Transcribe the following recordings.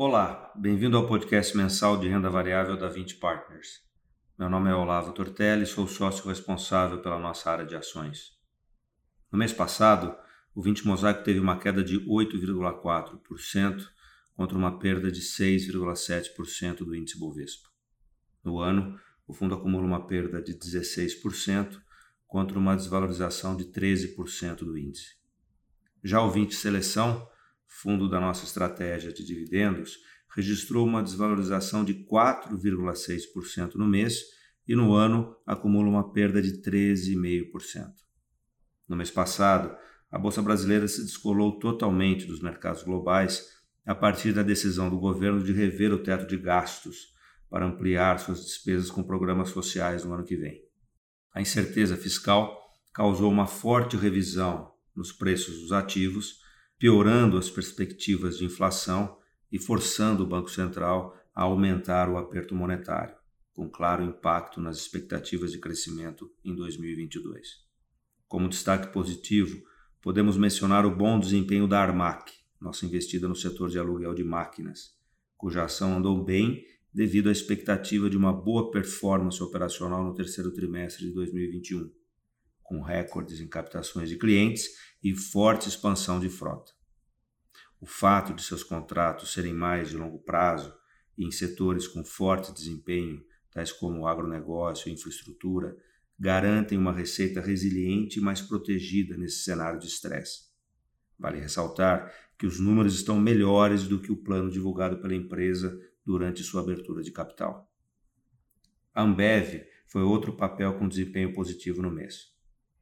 Olá, bem-vindo ao podcast mensal de renda variável da 20 Partners. Meu nome é Olavo Tortelli, sou sócio responsável pela nossa área de ações. No mês passado, o 20 Mosaico teve uma queda de 8,4% contra uma perda de 6,7% do índice Bovespa. No ano, o fundo acumula uma perda de 16% contra uma desvalorização de 13% do índice. Já o 20 Seleção fundo da nossa estratégia de dividendos, registrou uma desvalorização de 4,6% no mês e no ano acumula uma perda de 13,5%. No mês passado, a Bolsa Brasileira se descolou totalmente dos mercados globais a partir da decisão do governo de rever o teto de gastos para ampliar suas despesas com programas sociais no ano que vem. A incerteza fiscal causou uma forte revisão nos preços dos ativos piorando as perspectivas de inflação e forçando o Banco Central a aumentar o aperto monetário, com claro impacto nas expectativas de crescimento em 2022. Como destaque positivo, podemos mencionar o bom desempenho da Armac, nossa investida no setor de aluguel de máquinas, cuja ação andou bem devido à expectativa de uma boa performance operacional no terceiro trimestre de 2021 com recordes em captações de clientes e forte expansão de frota. O fato de seus contratos serem mais de longo prazo e em setores com forte desempenho, tais como agronegócio e infraestrutura, garantem uma receita resiliente e mais protegida nesse cenário de estresse. Vale ressaltar que os números estão melhores do que o plano divulgado pela empresa durante sua abertura de capital. A Ambev foi outro papel com desempenho positivo no mês.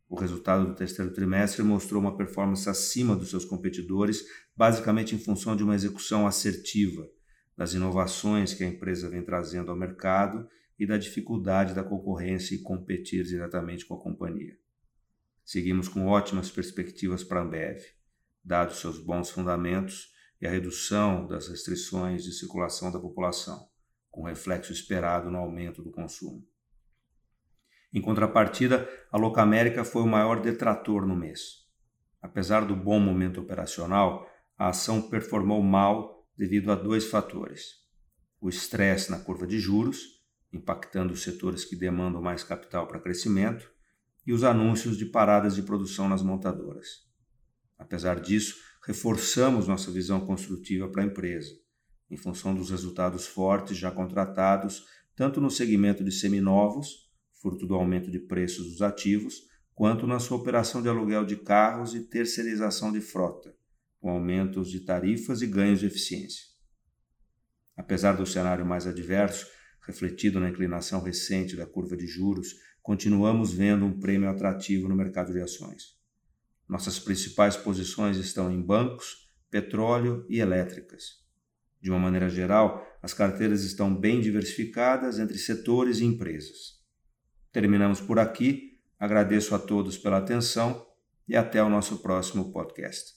O resultado do terceiro trimestre mostrou uma performance acima dos seus competidores, basicamente em função de uma execução assertiva das inovações que a empresa vem trazendo ao mercado e da dificuldade da concorrência e competir diretamente com a companhia. Seguimos com ótimas perspectivas para a Ambev, dados seus bons fundamentos e a redução das restrições de circulação da população, com reflexo esperado no aumento do consumo. Em contrapartida, a Locamérica foi o maior detrator no mês. Apesar do bom momento operacional, a ação performou mal devido a dois fatores: o estresse na curva de juros, impactando os setores que demandam mais capital para crescimento, e os anúncios de paradas de produção nas montadoras. Apesar disso, reforçamos nossa visão construtiva para a empresa, em função dos resultados fortes já contratados, tanto no segmento de seminovos fruto do aumento de preços dos ativos, quanto na sua operação de aluguel de carros e terceirização de frota, com aumentos de tarifas e ganhos de eficiência. Apesar do cenário mais adverso, refletido na inclinação recente da curva de juros, continuamos vendo um prêmio atrativo no mercado de ações. Nossas principais posições estão em bancos, petróleo e elétricas. De uma maneira geral, as carteiras estão bem diversificadas entre setores e empresas. Terminamos por aqui. Agradeço a todos pela atenção e até o nosso próximo podcast.